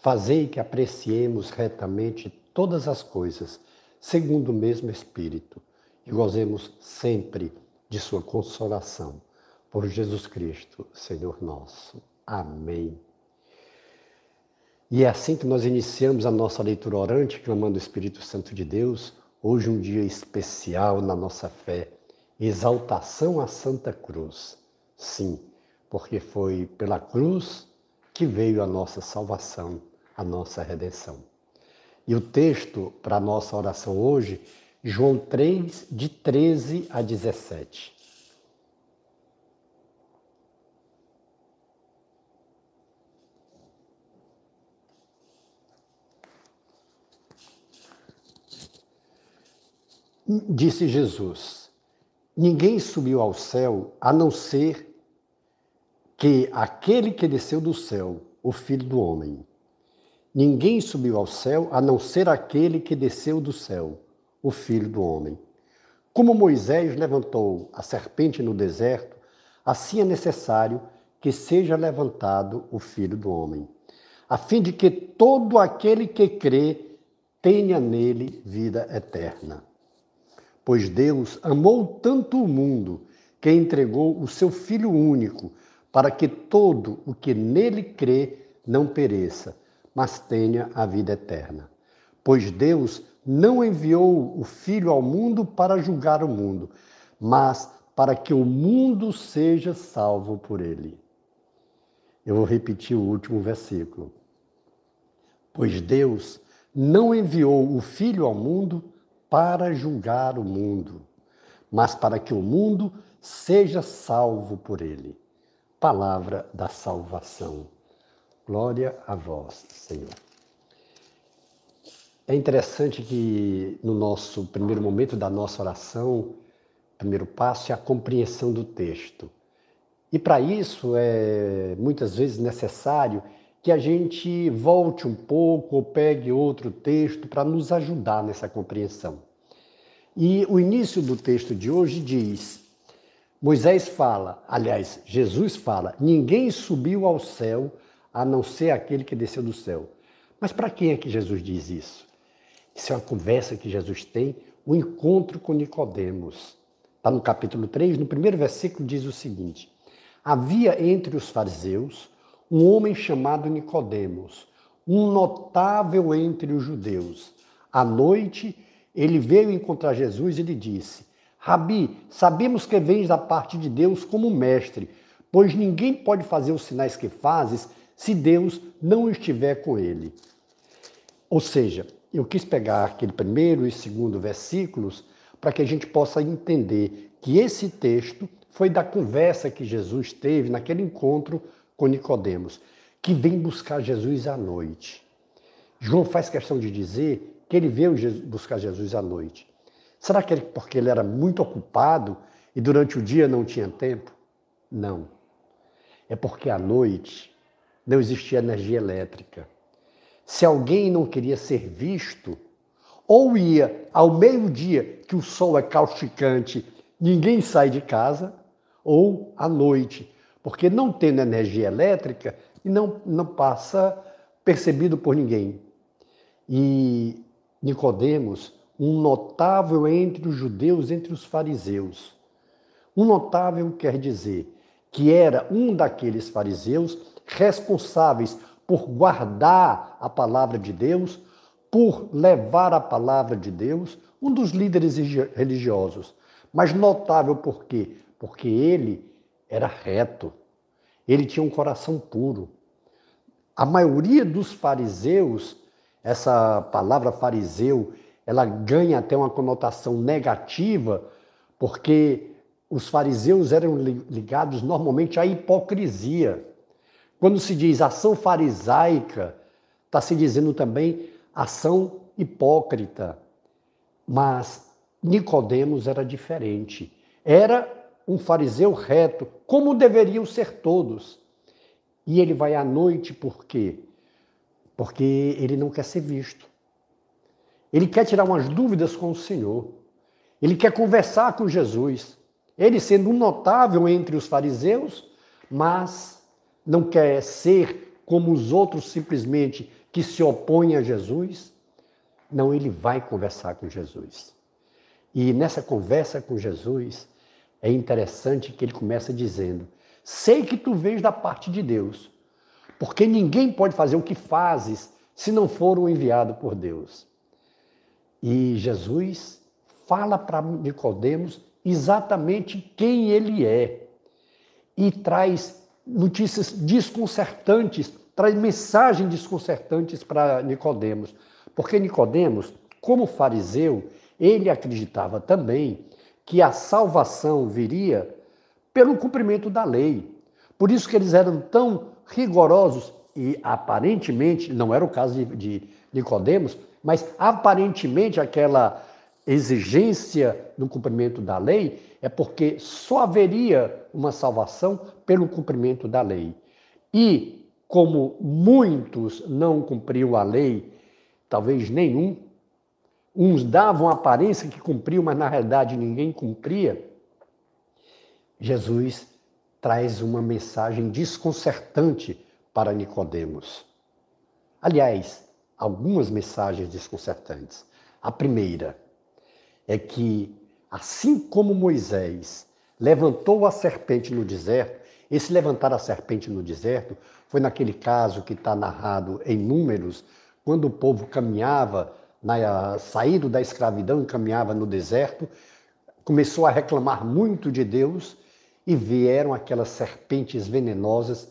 fazei que apreciemos retamente todas as coisas, segundo o mesmo Espírito, e gozemos sempre de Sua consolação. Por Jesus Cristo, Senhor nosso. Amém. E é assim que nós iniciamos a nossa leitura orante, clamando o Espírito Santo de Deus. Hoje, um dia especial na nossa fé, exaltação à Santa Cruz. Sim, porque foi pela cruz que veio a nossa salvação, a nossa redenção. E o texto para a nossa oração hoje, João 3, de 13 a 17. Disse Jesus: Ninguém subiu ao céu a não ser que aquele que desceu do céu, o Filho do Homem. Ninguém subiu ao céu a não ser aquele que desceu do céu, o Filho do Homem. Como Moisés levantou a serpente no deserto, assim é necessário que seja levantado o Filho do Homem, a fim de que todo aquele que crê tenha nele vida eterna. Pois Deus amou tanto o mundo que entregou o seu Filho único, para que todo o que nele crê não pereça, mas tenha a vida eterna. Pois Deus não enviou o Filho ao mundo para julgar o mundo, mas para que o mundo seja salvo por ele. Eu vou repetir o último versículo. Pois Deus não enviou o Filho ao mundo para julgar o mundo, mas para que o mundo seja salvo por ele. Palavra da salvação. Glória a vós, Senhor. É interessante que no nosso primeiro momento da nossa oração, primeiro passo é a compreensão do texto. E para isso é muitas vezes necessário que a gente volte um pouco ou pegue outro texto para nos ajudar nessa compreensão. E o início do texto de hoje diz: Moisés fala, aliás, Jesus fala, ninguém subiu ao céu a não ser aquele que desceu do céu. Mas para quem é que Jesus diz isso? Isso é uma conversa que Jesus tem, o um encontro com Nicodemos. Está no capítulo 3, no primeiro versículo diz o seguinte: Havia entre os fariseus um homem chamado Nicodemos, um notável entre os judeus. À noite, ele veio encontrar Jesus e lhe disse: Rabi, sabemos que vens da parte de Deus como mestre, pois ninguém pode fazer os sinais que fazes se Deus não estiver com ele. Ou seja, eu quis pegar aquele primeiro e segundo versículos para que a gente possa entender que esse texto foi da conversa que Jesus teve naquele encontro com Nicodemos, que vem buscar Jesus à noite. João faz questão de dizer que ele veio buscar Jesus à noite. Será que é porque ele era muito ocupado e durante o dia não tinha tempo? Não. É porque à noite não existia energia elétrica. Se alguém não queria ser visto, ou ia ao meio-dia, que o sol é causticante, ninguém sai de casa, ou à noite, porque não tendo energia elétrica e não, não passa percebido por ninguém. E Nicodemos, um notável entre os judeus, entre os fariseus. Um notável quer dizer que era um daqueles fariseus responsáveis por guardar a palavra de Deus, por levar a palavra de Deus, um dos líderes religiosos. Mas notável por quê? Porque ele era reto, ele tinha um coração puro. A maioria dos fariseus, essa palavra fariseu, ela ganha até uma conotação negativa, porque os fariseus eram ligados normalmente à hipocrisia. Quando se diz ação farisaica, está se dizendo também ação hipócrita. Mas Nicodemos era diferente. Era um fariseu reto, como deveriam ser todos. E ele vai à noite por quê? Porque ele não quer ser visto. Ele quer tirar umas dúvidas com o Senhor. Ele quer conversar com Jesus. Ele sendo um notável entre os fariseus, mas não quer ser como os outros simplesmente que se opõem a Jesus. Não, ele vai conversar com Jesus. E nessa conversa com Jesus, é interessante que ele começa dizendo: Sei que tu vês da parte de Deus, porque ninguém pode fazer o que fazes se não for o enviado por Deus. E Jesus fala para Nicodemos exatamente quem ele é e traz notícias desconcertantes, traz mensagens desconcertantes para Nicodemos, porque Nicodemos, como fariseu, ele acreditava também que a salvação viria pelo cumprimento da lei. Por isso que eles eram tão rigorosos e aparentemente, não era o caso de, de Nicodemos, mas aparentemente aquela exigência no cumprimento da lei é porque só haveria uma salvação pelo cumprimento da lei. E como muitos não cumpriam a lei, talvez nenhum, uns davam a aparência que cumpriam, mas na realidade ninguém cumpria, Jesus traz uma mensagem desconcertante para Nicodemos. Aliás, algumas mensagens desconcertantes. A primeira é que, assim como Moisés levantou a serpente no deserto, esse levantar a serpente no deserto foi naquele caso que está narrado em Números, quando o povo caminhava, na, saído da escravidão e caminhava no deserto, começou a reclamar muito de Deus e vieram aquelas serpentes venenosas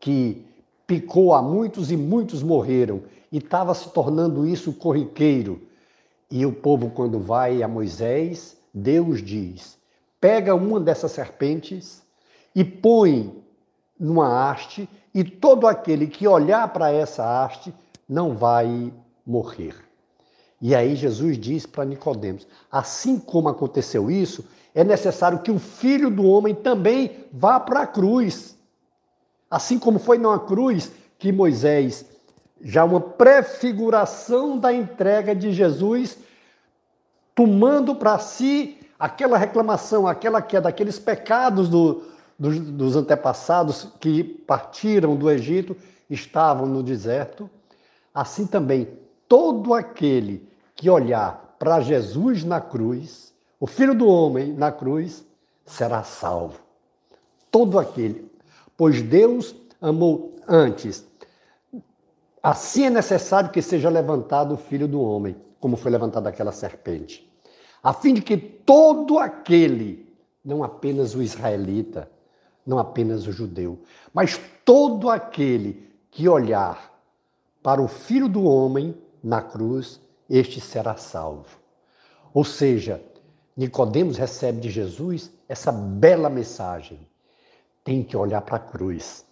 que picou a muitos e muitos morreram e estava se tornando isso corriqueiro. E o povo, quando vai a Moisés, Deus diz: pega uma dessas serpentes e põe numa haste, e todo aquele que olhar para essa haste não vai morrer. E aí Jesus diz para Nicodemos: assim como aconteceu isso, é necessário que o filho do homem também vá para a cruz. Assim como foi na cruz que Moisés já uma prefiguração da entrega de Jesus, tomando para si aquela reclamação, aquela queda, aqueles pecados do, do, dos antepassados que partiram do Egito, estavam no deserto. Assim também, todo aquele que olhar para Jesus na cruz, o Filho do Homem na cruz, será salvo. Todo aquele. Pois Deus amou antes Assim é necessário que seja levantado o filho do homem, como foi levantado aquela serpente, a fim de que todo aquele, não apenas o israelita, não apenas o judeu, mas todo aquele que olhar para o filho do homem na cruz, este será salvo. Ou seja, Nicodemos recebe de Jesus essa bela mensagem. Tem que olhar para a cruz.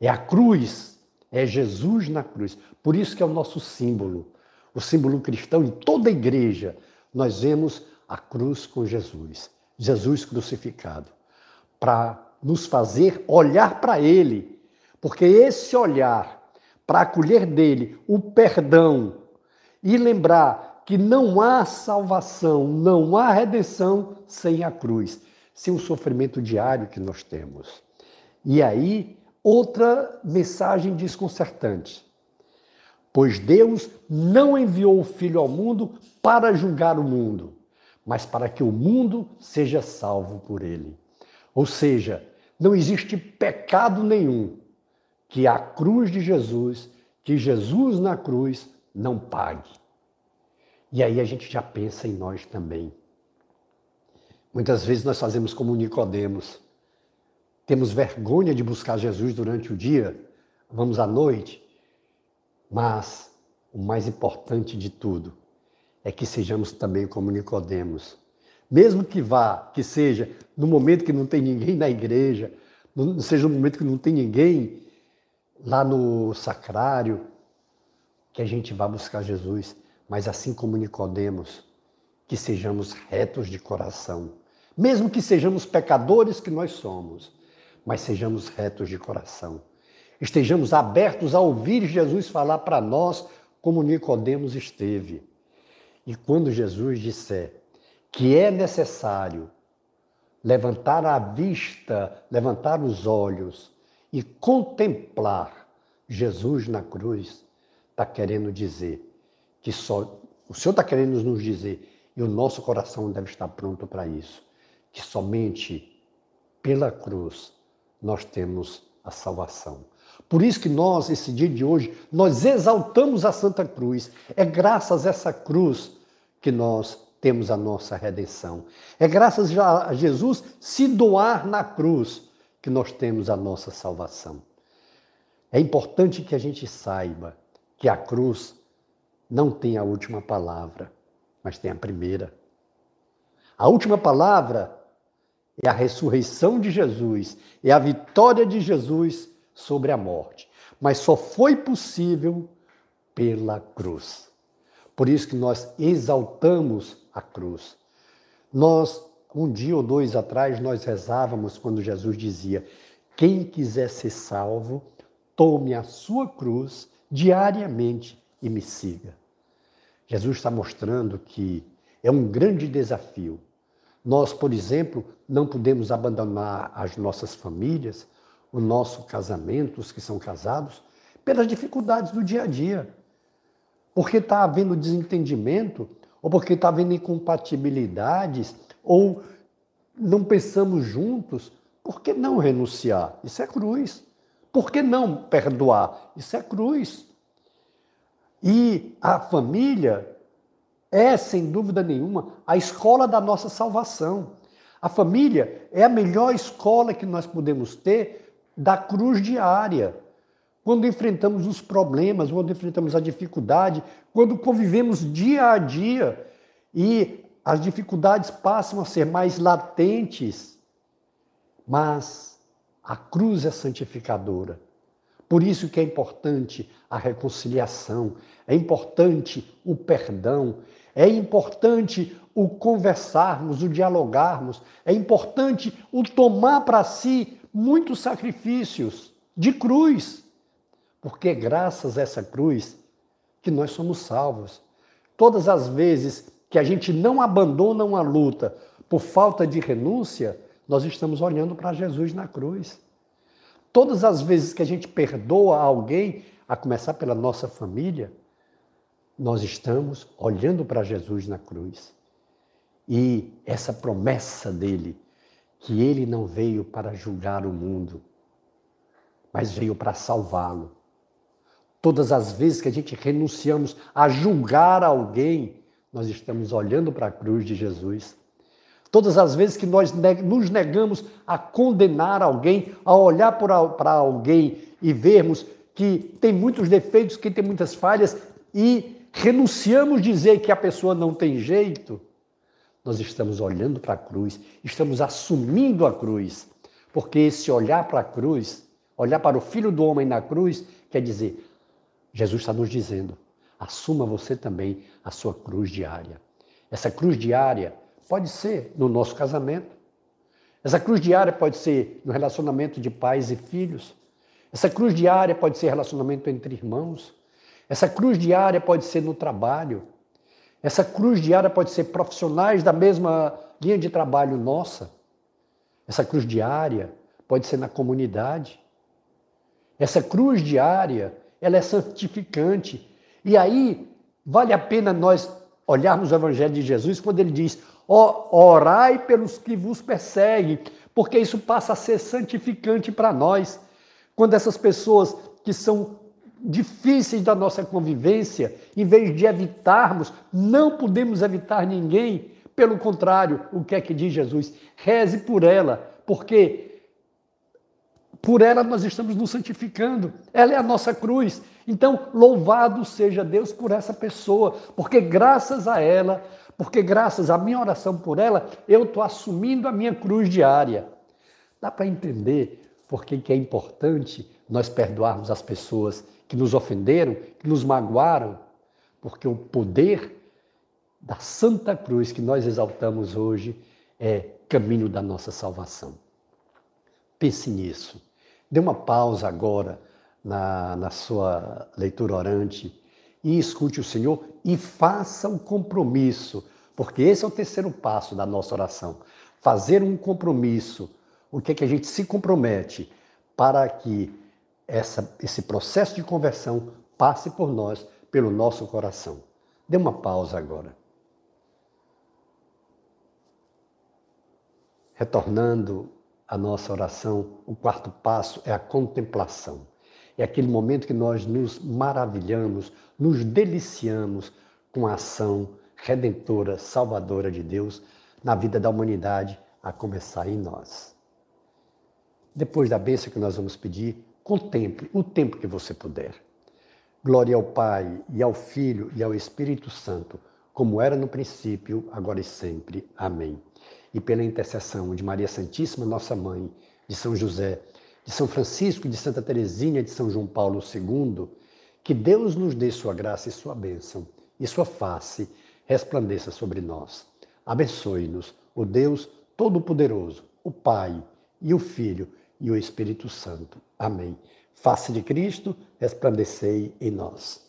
É a cruz é Jesus na cruz. Por isso que é o nosso símbolo. O símbolo cristão em toda a igreja. Nós vemos a cruz com Jesus. Jesus crucificado. Para nos fazer olhar para Ele. Porque esse olhar, para acolher dele o perdão e lembrar que não há salvação, não há redenção sem a cruz, sem o sofrimento diário que nós temos. E aí Outra mensagem desconcertante. Pois Deus não enviou o Filho ao mundo para julgar o mundo, mas para que o mundo seja salvo por ele. Ou seja, não existe pecado nenhum que a cruz de Jesus, que Jesus na cruz, não pague. E aí a gente já pensa em nós também. Muitas vezes nós fazemos como Nicodemos temos vergonha de buscar Jesus durante o dia, vamos à noite. Mas o mais importante de tudo é que sejamos também como Nicodemos. Mesmo que vá, que seja no momento que não tem ninguém na igreja, não seja no momento que não tem ninguém lá no sacrário, que a gente vá buscar Jesus, mas assim como Nicodemos, que sejamos retos de coração, mesmo que sejamos pecadores que nós somos, mas sejamos retos de coração. Estejamos abertos a ouvir Jesus falar para nós como Nicodemos esteve. E quando Jesus disser que é necessário levantar a vista, levantar os olhos e contemplar Jesus na cruz, está querendo dizer que só o Senhor está querendo nos dizer e o nosso coração deve estar pronto para isso, que somente pela cruz nós temos a salvação. Por isso que nós, esse dia de hoje, nós exaltamos a Santa Cruz. É graças a essa cruz que nós temos a nossa redenção. É graças a Jesus se doar na cruz que nós temos a nossa salvação. É importante que a gente saiba que a cruz não tem a última palavra, mas tem a primeira. A última palavra é a ressurreição de Jesus, é a vitória de Jesus sobre a morte. Mas só foi possível pela cruz. Por isso que nós exaltamos a cruz. Nós, um dia ou dois atrás, nós rezávamos quando Jesus dizia: Quem quiser ser salvo, tome a sua cruz diariamente e me siga. Jesus está mostrando que é um grande desafio. Nós, por exemplo, não podemos abandonar as nossas famílias, o nosso casamento, os que são casados, pelas dificuldades do dia a dia. Porque está havendo desentendimento, ou porque está havendo incompatibilidades, ou não pensamos juntos, por que não renunciar? Isso é cruz. Por que não perdoar? Isso é cruz. E a família é, sem dúvida nenhuma, a escola da nossa salvação. A família é a melhor escola que nós podemos ter da cruz diária. Quando enfrentamos os problemas, quando enfrentamos a dificuldade, quando convivemos dia a dia e as dificuldades passam a ser mais latentes, mas a cruz é santificadora. Por isso que é importante a reconciliação, é importante o perdão, é importante o conversarmos, o dialogarmos, é importante o tomar para si muitos sacrifícios de cruz, porque é graças a essa cruz que nós somos salvos. Todas as vezes que a gente não abandona uma luta por falta de renúncia, nós estamos olhando para Jesus na cruz. Todas as vezes que a gente perdoa alguém, a começar pela nossa família, nós estamos olhando para Jesus na cruz. E essa promessa dele que ele não veio para julgar o mundo, mas veio para salvá-lo. Todas as vezes que a gente renunciamos a julgar alguém, nós estamos olhando para a cruz de Jesus. Todas as vezes que nós nos negamos a condenar alguém, a olhar para alguém e vermos que tem muitos defeitos, que tem muitas falhas e renunciamos dizer que a pessoa não tem jeito, nós estamos olhando para a cruz, estamos assumindo a cruz, porque esse olhar para a cruz, olhar para o Filho do Homem na cruz, quer dizer, Jesus está nos dizendo, assuma você também a sua cruz diária. Essa cruz diária pode ser no nosso casamento, essa cruz diária pode ser no relacionamento de pais e filhos, essa cruz diária pode ser relacionamento entre irmãos, essa cruz diária pode ser no trabalho, essa cruz diária pode ser profissionais da mesma linha de trabalho nossa. Essa cruz diária pode ser na comunidade. Essa cruz diária, ela é santificante. E aí vale a pena nós olharmos o evangelho de Jesus quando ele diz: "Orai pelos que vos perseguem", porque isso passa a ser santificante para nós. Quando essas pessoas que são difíceis da nossa convivência, em vez de evitarmos, não podemos evitar ninguém. Pelo contrário, o que é que diz Jesus? Reze por ela, porque por ela nós estamos nos santificando. Ela é a nossa cruz. Então, louvado seja Deus por essa pessoa, porque graças a ela, porque graças à minha oração por ela, eu estou assumindo a minha cruz diária. Dá para entender por que é importante nós perdoarmos as pessoas que nos ofenderam, que nos magoaram, porque o poder da Santa Cruz que nós exaltamos hoje é caminho da nossa salvação. Pense nisso. Dê uma pausa agora na, na sua leitura orante e escute o Senhor e faça um compromisso, porque esse é o terceiro passo da nossa oração. Fazer um compromisso. O que é que a gente se compromete para que essa, esse processo de conversão passe por nós, pelo nosso coração. Dê uma pausa agora. Retornando à nossa oração, o quarto passo é a contemplação. É aquele momento que nós nos maravilhamos, nos deliciamos com a ação redentora, salvadora de Deus na vida da humanidade, a começar em nós. Depois da bênção que nós vamos pedir, contemple o tempo que você puder. Glória ao Pai, e ao Filho, e ao Espírito Santo, como era no princípio, agora e sempre. Amém. E pela intercessão de Maria Santíssima, nossa mãe, de São José, de São Francisco, de Santa Teresinha, de São João Paulo II, que Deus nos dê sua graça e sua bênção, e sua face resplandeça sobre nós. Abençoe-nos, o Deus Todo-Poderoso, o Pai e o Filho e o Espírito Santo. Amém. Face de Cristo, resplandecei em nós.